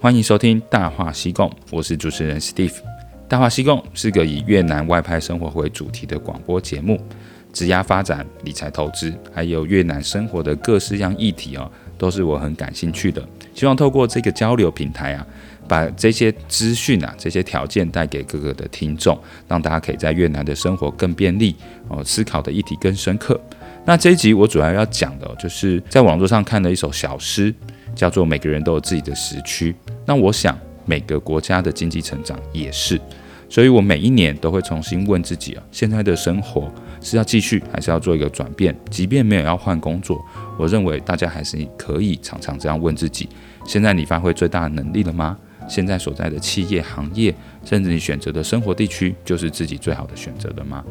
欢迎收听《大话西贡》，我是主持人 Steve。《大话西贡》是个以越南外派生活为主题的广播节目，职涯发展、理财投资，还有越南生活的各式样议题哦，都是我很感兴趣的。希望透过这个交流平台啊，把这些资讯啊、这些条件带给各个的听众，让大家可以在越南的生活更便利哦，思考的议题更深刻。那这一集我主要要讲的，就是在网络上看了一首小诗，叫做《每个人都有自己的时区》。那我想每个国家的经济成长也是，所以我每一年都会重新问自己啊，现在的生活是要继续，还是要做一个转变？即便没有要换工作，我认为大家还是可以常常这样问自己：现在你发挥最大的能力了吗？现在所在的企业行业，甚至你选择的生活地区，就是自己最好的选择了吗？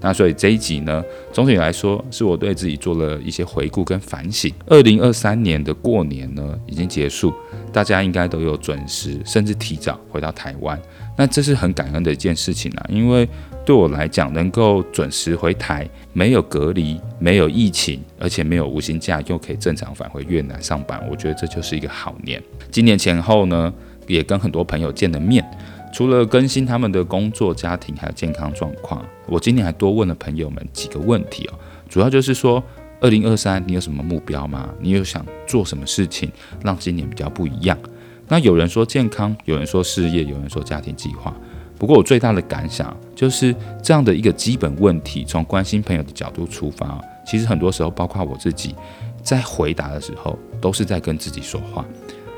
那所以这一集呢，总体来说，是我对自己做了一些回顾跟反省。二零二三年的过年呢，已经结束，大家应该都有准时，甚至提早回到台湾。那这是很感恩的一件事情啊，因为对我来讲，能够准时回台，没有隔离，没有疫情，而且没有无薪假，又可以正常返回越南上班，我觉得这就是一个好年。今年前后呢，也跟很多朋友见了面，除了更新他们的工作、家庭还有健康状况，我今年还多问了朋友们几个问题哦。主要就是说，二零二三你有什么目标吗？你有想做什么事情让今年比较不一样？那有人说健康，有人说事业，有人说家庭计划。不过我最大的感想就是这样的一个基本问题，从关心朋友的角度出发，其实很多时候，包括我自己在回答的时候，都是在跟自己说话，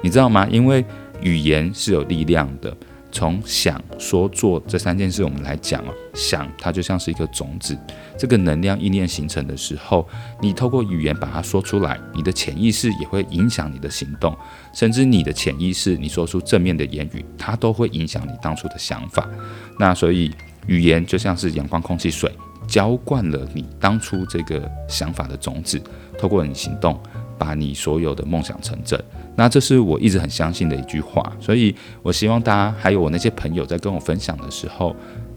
你知道吗？因为语言是有力量的。从想、说、做这三件事，我们来讲啊，想它就像是一个种子，这个能量意念形成的时候，你透过语言把它说出来，你的潜意识也会影响你的行动，甚至你的潜意识，你说出正面的言语，它都会影响你当初的想法。那所以语言就像是阳光、空气、水，浇灌了你当初这个想法的种子，透过你行动，把你所有的梦想成真。那这是我一直很相信的一句话，所以我希望大家还有我那些朋友在跟我分享的时候，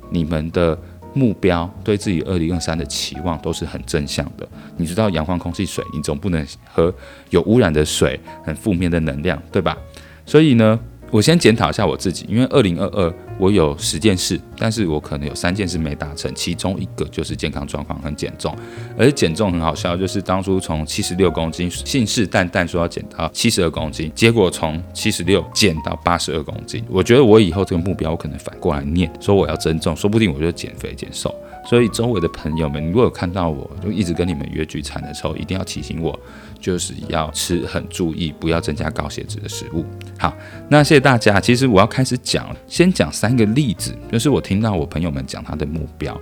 你们的目标对自己二零二三的期望都是很正向的。你知道阳光、空气、水，你总不能喝有污染的水，很负面的能量，对吧？所以呢，我先检讨一下我自己，因为二零二二我有十件事，但是我可能有三件事没达成，其中一个就是健康状况很减重，而减重很好笑，就是当初从七十六公斤信誓旦旦说要减到七十二公斤，结果从七十六减到八十二公斤。我觉得我以后这个目标，我可能反过来念，说我要增重，说不定我就减肥减瘦。所以周围的朋友们，如果有看到我就一直跟你们约聚餐的时候，一定要提醒我。就是要吃很注意，不要增加高血脂的食物。好，那谢谢大家。其实我要开始讲，先讲三个例子，就是我听到我朋友们讲他的目标。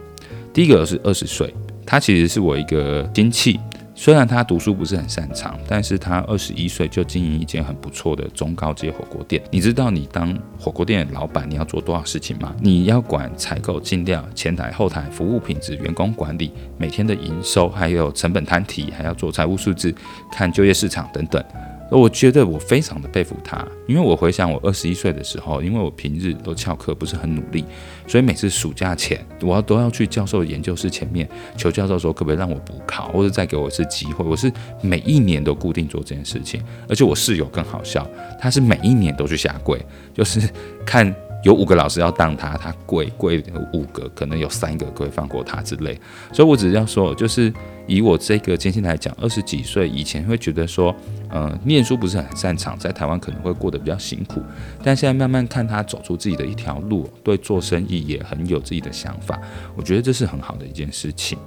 第一个是二十岁，他其实是我一个亲戚。虽然他读书不是很擅长，但是他二十一岁就经营一间很不错的中高阶火锅店。你知道你当火锅店的老板，你要做多少事情吗？你要管采购、进料、前台、后台、服务品质、员工管理、每天的营收，还有成本摊提，还要做财务数字、看就业市场等等。我觉得我非常的佩服他，因为我回想我二十一岁的时候，因为我平日都翘课，不是很努力，所以每次暑假前，我要都要去教授研究室前面求教授说可不可以让我补考，或者再给我一次机会。我是每一年都固定做这件事情，而且我室友更好笑，他是每一年都去下跪，就是看。有五个老师要当他，他跪跪五个，可能有三个可以放过他之类。所以我只是要说，就是以我这个经验来讲，二十几岁以前会觉得说，呃，念书不是很擅长，在台湾可能会过得比较辛苦。但现在慢慢看他走出自己的一条路，对做生意也很有自己的想法，我觉得这是很好的一件事情。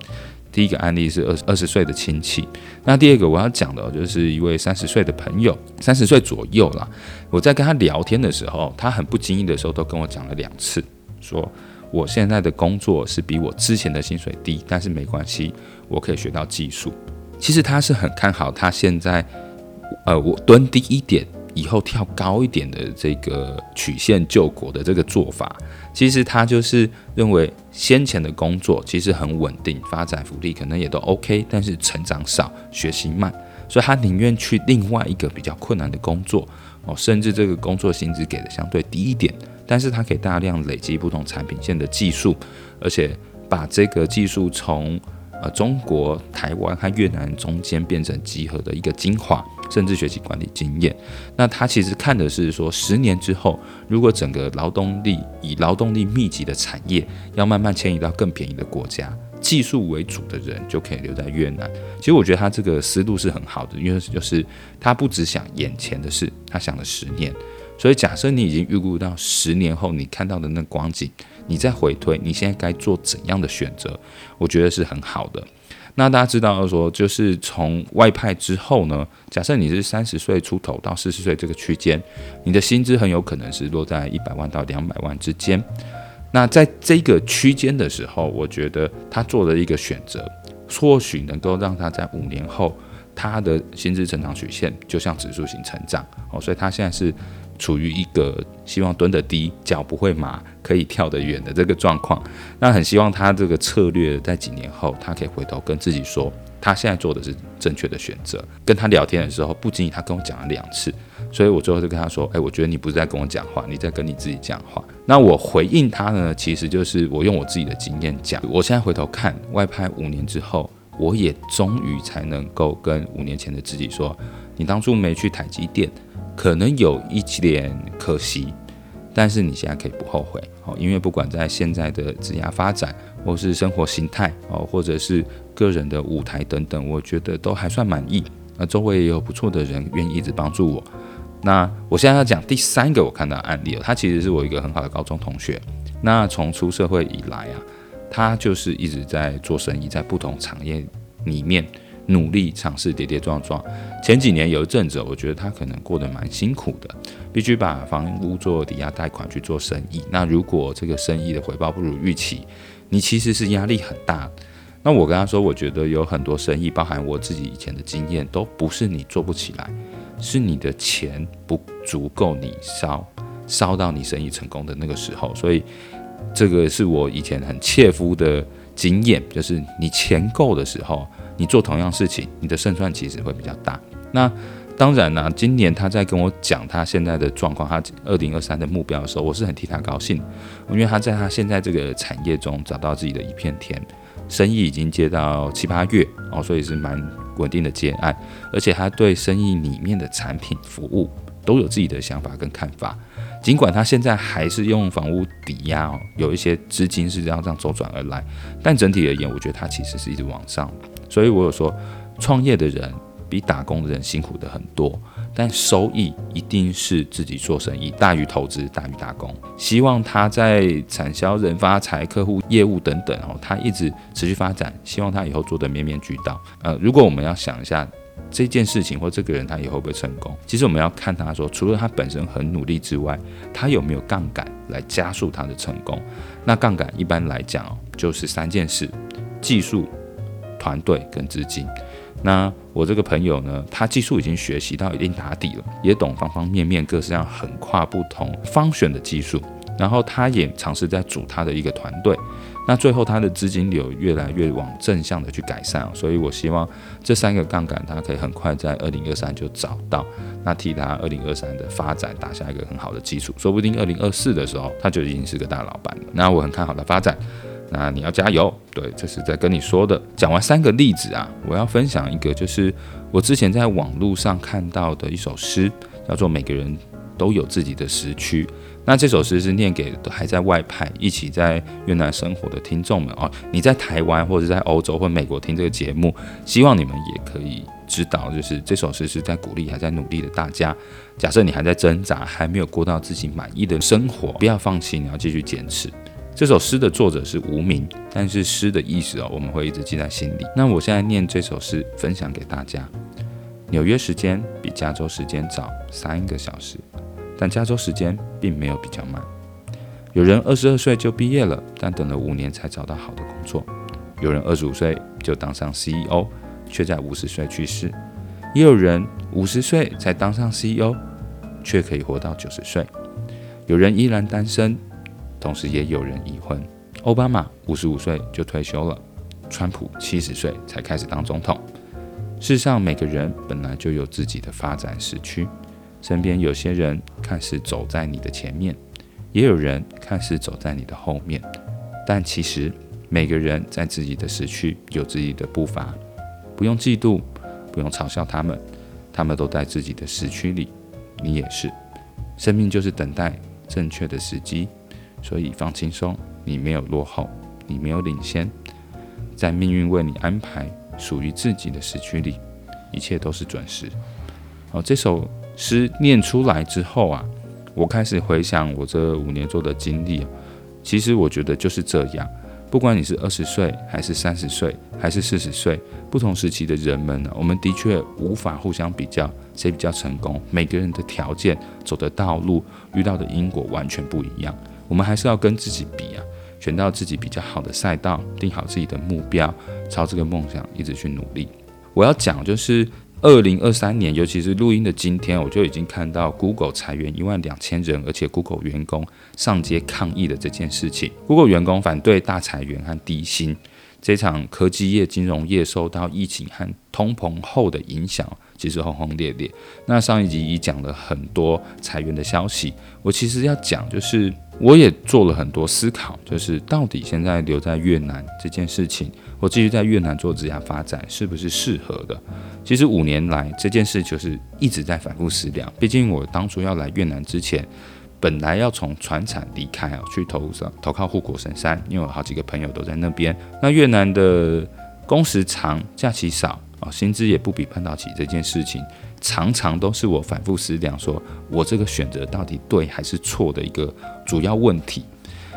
第一个案例是二二十岁的亲戚，那第二个我要讲的就是一位三十岁的朋友，三十岁左右啦。我在跟他聊天的时候，他很不经意的时候都跟我讲了两次，说我现在的工作是比我之前的薪水低，但是没关系，我可以学到技术。其实他是很看好他现在，呃，我蹲低一点。以后跳高一点的这个曲线救国的这个做法，其实他就是认为先前的工作其实很稳定，发展福利可能也都 OK，但是成长少，学习慢，所以他宁愿去另外一个比较困难的工作哦，甚至这个工作薪资给的相对低一点，但是它可以大量累积不同产品线的技术，而且把这个技术从呃中国台湾和越南中间变成集合的一个精华，甚至学习管理经验。那他其实看的是说，十年之后，如果整个劳动力以劳动力密集的产业要慢慢迁移到更便宜的国家。技术为主的人就可以留在越南。其实我觉得他这个思路是很好的，因为就是他不只想眼前的事，他想了十年。所以假设你已经预估到十年后你看到的那光景，你再回推你现在该做怎样的选择，我觉得是很好的。那大家知道说，就是从外派之后呢，假设你是三十岁出头到四十岁这个区间，你的薪资很有可能是落在一百万到两百万之间。那在这个区间的时候，我觉得他做了一个选择，或许能够让他在五年后，他的薪资成长曲线就像指数型成长哦，所以他现在是处于一个希望蹲得低，脚不会麻，可以跳得远的这个状况。那很希望他这个策略在几年后，他可以回头跟自己说，他现在做的是正确的选择。跟他聊天的时候，不经意他跟我讲了两次。所以我最后就跟他说：“哎，我觉得你不是在跟我讲话，你在跟你自己讲话。”那我回应他呢，其实就是我用我自己的经验讲。我现在回头看外派五年之后，我也终于才能够跟五年前的自己说：“你当初没去台积电，可能有一点可惜，但是你现在可以不后悔哦，因为不管在现在的职业发展，或是生活形态哦，或者是个人的舞台等等，我觉得都还算满意。那周围也有不错的人愿意一直帮助我。”那我现在要讲第三个我看到的案例了，他其实是我一个很好的高中同学。那从出社会以来啊，他就是一直在做生意，在不同产业里面努力尝试，跌跌撞撞。前几年有一阵子，我觉得他可能过得蛮辛苦的，必须把房屋做抵押贷款去做生意。那如果这个生意的回报不如预期，你其实是压力很大。那我跟他说，我觉得有很多生意，包含我自己以前的经验，都不是你做不起来。是你的钱不足够你烧，烧到你生意成功的那个时候，所以这个是我以前很切肤的经验，就是你钱够的时候，你做同样事情，你的胜算其实会比较大。那当然呢、今年他在跟我讲他现在的状况，他二零二三的目标的时候，我是很替他高兴，因为他在他现在这个产业中找到自己的一片天，生意已经接到七八月哦，所以是蛮。稳定的接案，而且他对生意里面的产品服务都有自己的想法跟看法。尽管他现在还是用房屋抵押哦，有一些资金是这样这样周转而来，但整体而言，我觉得他其实是一直往上。所以我有说，创业的人比打工的人辛苦的很多。但收益一定是自己做生意大于投资大于打工。希望他在产销人发财、客户业务等等哦，他一直持续发展。希望他以后做得面面俱到。呃，如果我们要想一下这件事情或这个人他以后会不会成功，其实我们要看他说，除了他本身很努力之外，他有没有杠杆来加速他的成功？那杠杆一般来讲，就是三件事：技术、团队跟资金。那我这个朋友呢，他技术已经学习到一定打底了，也懂方方面面各式各样横跨不同方选的技术，然后他也尝试在组他的一个团队。那最后他的资金流越来越往正向的去改善，所以我希望这三个杠杆他可以很快在二零二三就找到，那替他二零二三的发展打下一个很好的基础，说不定二零二四的时候他就已经是个大老板了。那我很看好他发展。那你要加油，对，这是在跟你说的。讲完三个例子啊，我要分享一个，就是我之前在网络上看到的一首诗，叫做《每个人都有自己的时区》。那这首诗是念给还在外派、一起在越南生活的听众们哦。你在台湾或者在欧洲或美国听这个节目，希望你们也可以知道，就是这首诗是在鼓励还在努力的大家。假设你还在挣扎，还没有过到自己满意的生活，不要放弃，你要继续坚持。这首诗的作者是无名，但是诗的意思哦，我们会一直记在心里。那我现在念这首诗，分享给大家。纽约时间比加州时间早三个小时，但加州时间并没有比较慢。有人二十二岁就毕业了，但等了五年才找到好的工作。有人二十五岁就当上 CEO，却在五十岁去世。也有人五十岁才当上 CEO，却可以活到九十岁。有人依然单身。同时也有人已婚，奥巴马五十五岁就退休了，川普七十岁才开始当总统。世上每个人本来就有自己的发展时区，身边有些人看似走在你的前面，也有人看似走在你的后面，但其实每个人在自己的时区有自己的步伐，不用嫉妒，不用嘲笑他们，他们都在自己的时区里，你也是。生命就是等待正确的时机，所以放轻松，你没有落后，你没有领先，在命运为你安排属于自己的时区里，一切都是准时。哦，这首诗念出来之后啊，我开始回想我这五年做的经历，其实我觉得就是这样。不管你是二十岁，还是三十岁，还是四十岁，不同时期的人们呢，我们的确无法互相比较谁比较成功。每个人的条件、走的道路、遇到的因果完全不一样。我们还是要跟自己比啊，选到自己比较好的赛道，定好自己的目标，朝这个梦想一直去努力。我要讲就是。二零二三年，尤其是录音的今天，我就已经看到 Google 裁员一万两千人，而且 Google 员工上街抗议的这件事情。Google 员工反对大裁员和低薪，这场科技业、金融业受到疫情和通膨后的影响，其实轰轰烈烈。那上一集已讲了很多裁员的消息，我其实要讲就是。我也做了很多思考，就是到底现在留在越南这件事情，我继续在越南做职涯发展是不是适合的？其实五年来这件事就是一直在反复思量。毕竟我当初要来越南之前，本来要从船产离开啊，去投上投靠护国神山，因为我好几个朋友都在那边。那越南的工时长，假期少啊，薪资也不比半导体这件事情。常常都是我反复思量，说我这个选择到底对还是错的一个主要问题。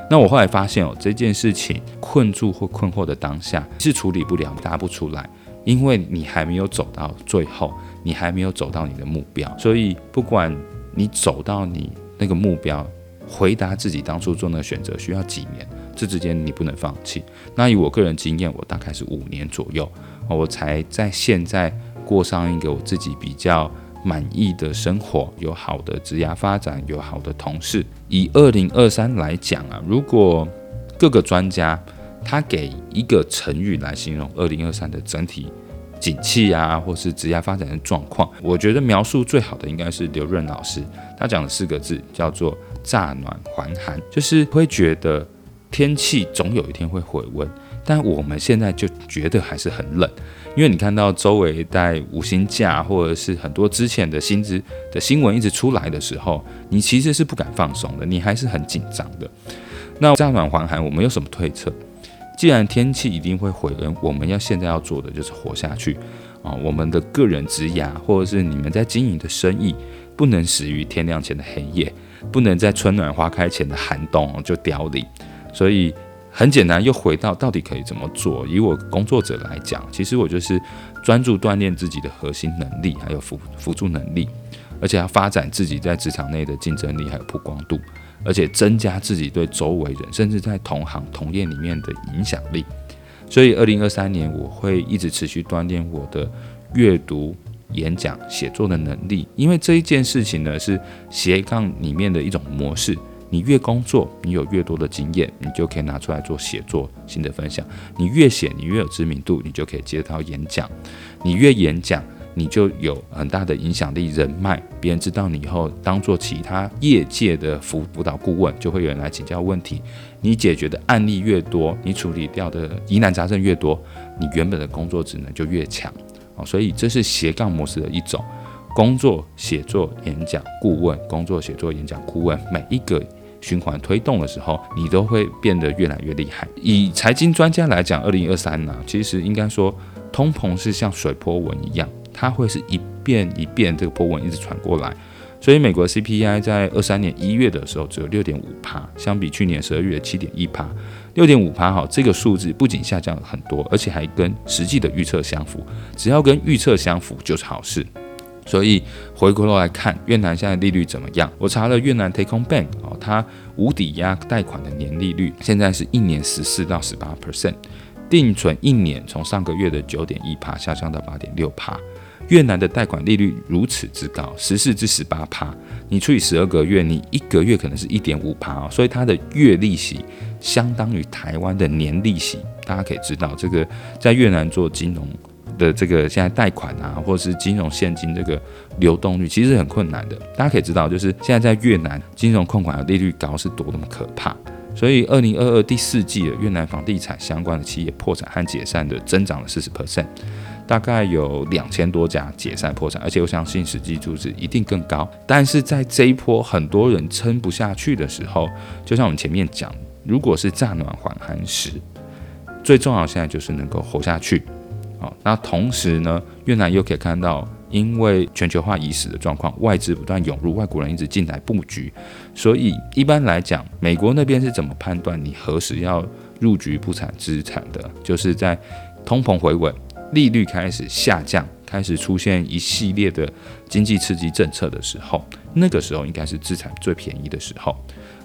那我后来发现哦，这件事情困住或困惑的当下是处理不了，答不出来，因为你还没有走到最后，你还没有走到你的目标。所以不管你走到你那个目标，回答自己当初做那个选择需要几年，这之间你不能放弃。那以我个人经验，我大概是五年左右，我才在现在。过上一个我自己比较满意的生活，有好的职业发展，有好的同事。以二零二三来讲啊，如果各个专家他给一个成语来形容二零二三的整体景气啊，或是职业发展的状况，我觉得描述最好的应该是刘润老师，他讲的四个字叫做“乍暖还寒”，就是会觉得天气总有一天会回温，但我们现在就觉得还是很冷。因为你看到周围带无薪假，或者是很多之前的薪资的新闻一直出来的时候，你其实是不敢放松的，你还是很紧张的。那乍暖还寒，我们有什么推测？既然天气一定会回温，我们要现在要做的就是活下去啊！我们的个人职涯，或者是你们在经营的生意，不能死于天亮前的黑夜，不能在春暖花开前的寒冬就凋零。所以。很简单，又回到到底可以怎么做？以我工作者来讲，其实我就是专注锻炼自己的核心能力，还有辅辅助能力，而且要发展自己在职场内的竞争力还有曝光度，而且增加自己对周围人，甚至在同行同业里面的影响力。所以，二零二三年我会一直持续锻炼我的阅读、演讲、写作的能力，因为这一件事情呢，是斜杠里面的一种模式。你越工作，你有越多的经验，你就可以拿出来做写作、新的分享。你越写，你越有知名度，你就可以接到演讲。你越演讲，你就有很大的影响力、人脉。别人知道你以后，当做其他业界的辅辅导顾问，就会有人来请教问题。你解决的案例越多，你处理掉的疑难杂症越多，你原本的工作职能就越强。哦，所以这是斜杠模式的一种：工作、写作、演讲、顾问；工作、写作、演讲、顾问，每一个。循环推动的时候，你都会变得越来越厉害。以财经专家来讲，二零二三呢，其实应该说，通膨是像水波纹一样，它会是一遍一遍这个波纹一直传过来。所以，美国 CPI 在二三年一月的时候只有六点五趴，相比去年十二月七点一趴，六点五趴哈，这个数字不仅下降了很多，而且还跟实际的预测相符。只要跟预测相符，就是好事。所以回过头来看，越南现在利率怎么样？我查了越南 Take Home Bank 哦，它无抵押贷款的年利率现在是一年十四到十八 percent，定存一年从上个月的九点一趴下降到八点六趴。越南的贷款利率如此之高，十四至十八趴，你除以十二个月，你一个月可能是一点五趴哦，所以它的月利息相当于台湾的年利息。大家可以知道，这个在越南做金融。的这个现在贷款啊，或者是金融现金这个流动率，其实很困难的。大家可以知道，就是现在在越南金融控管的利率高是多么可怕。所以二零二二第四季的越南房地产相关的企业破产和解散的增长了四十 percent，大概有两千多家解散破产，而且我相信实际数字一定更高。但是在这一波很多人撑不下去的时候，就像我们前面讲，如果是乍暖还寒时，最重要现在就是能够活下去。好，那同时呢，越南又可以看到。因为全球化已死的状况，外资不断涌入，外国人一直进来布局，所以一般来讲，美国那边是怎么判断你何时要入局不产资产的？就是在通膨回稳、利率开始下降、开始出现一系列的经济刺激政策的时候，那个时候应该是资产最便宜的时候。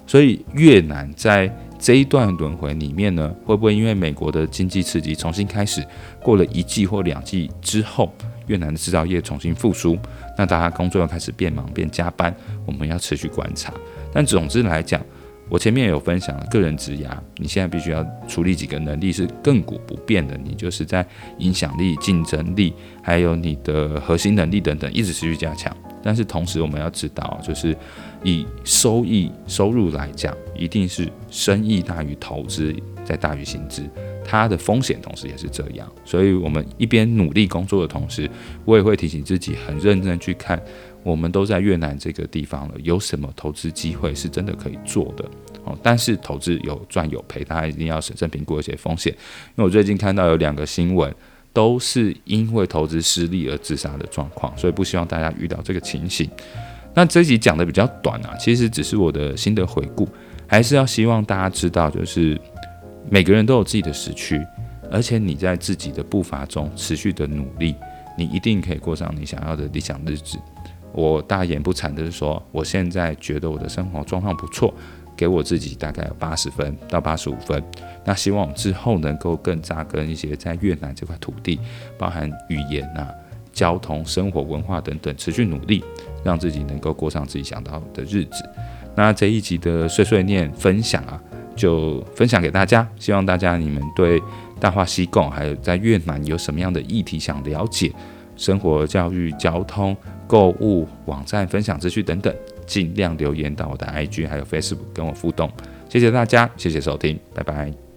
所以越南在这一段轮回里面呢，会不会因为美国的经济刺激重新开始，过了一季或两季之后？越南的制造业重新复苏，那大家工作又开始变忙变加班，我们要持续观察。但总之来讲，我前面有分享了个人职涯，你现在必须要处理几个能力是亘古不变的，你就是在影响力、竞争力，还有你的核心能力等等，一直持续加强。但是同时我们要知道，就是以收益收入来讲，一定是生意大于投资，再大于薪资。它的风险同时也是这样，所以我们一边努力工作的同时，我也会提醒自己很认真去看，我们都在越南这个地方了，有什么投资机会是真的可以做的哦。但是投资有赚有赔，大家一定要审慎评估一些风险。因为我最近看到有两个新闻，都是因为投资失利而自杀的状况，所以不希望大家遇到这个情形。那这集讲的比较短啊，其实只是我的心得回顾，还是要希望大家知道，就是。每个人都有自己的时区，而且你在自己的步伐中持续的努力，你一定可以过上你想要的理想日子。我大言不惭的是说，我现在觉得我的生活状况不错，给我自己大概有八十分到八十五分。那希望之后能够更扎根一些在越南这块土地，包含语言啊、交通、生活文化等等，持续努力，让自己能够过上自己想到的日子。那这一集的碎碎念分享啊。就分享给大家，希望大家你们对大话西贡还有在越南有什么样的议题想了解，生活、教育、交通、购物、网站分享资讯等等，尽量留言到我的 IG 还有 Facebook 跟我互动。谢谢大家，谢谢收听，拜拜。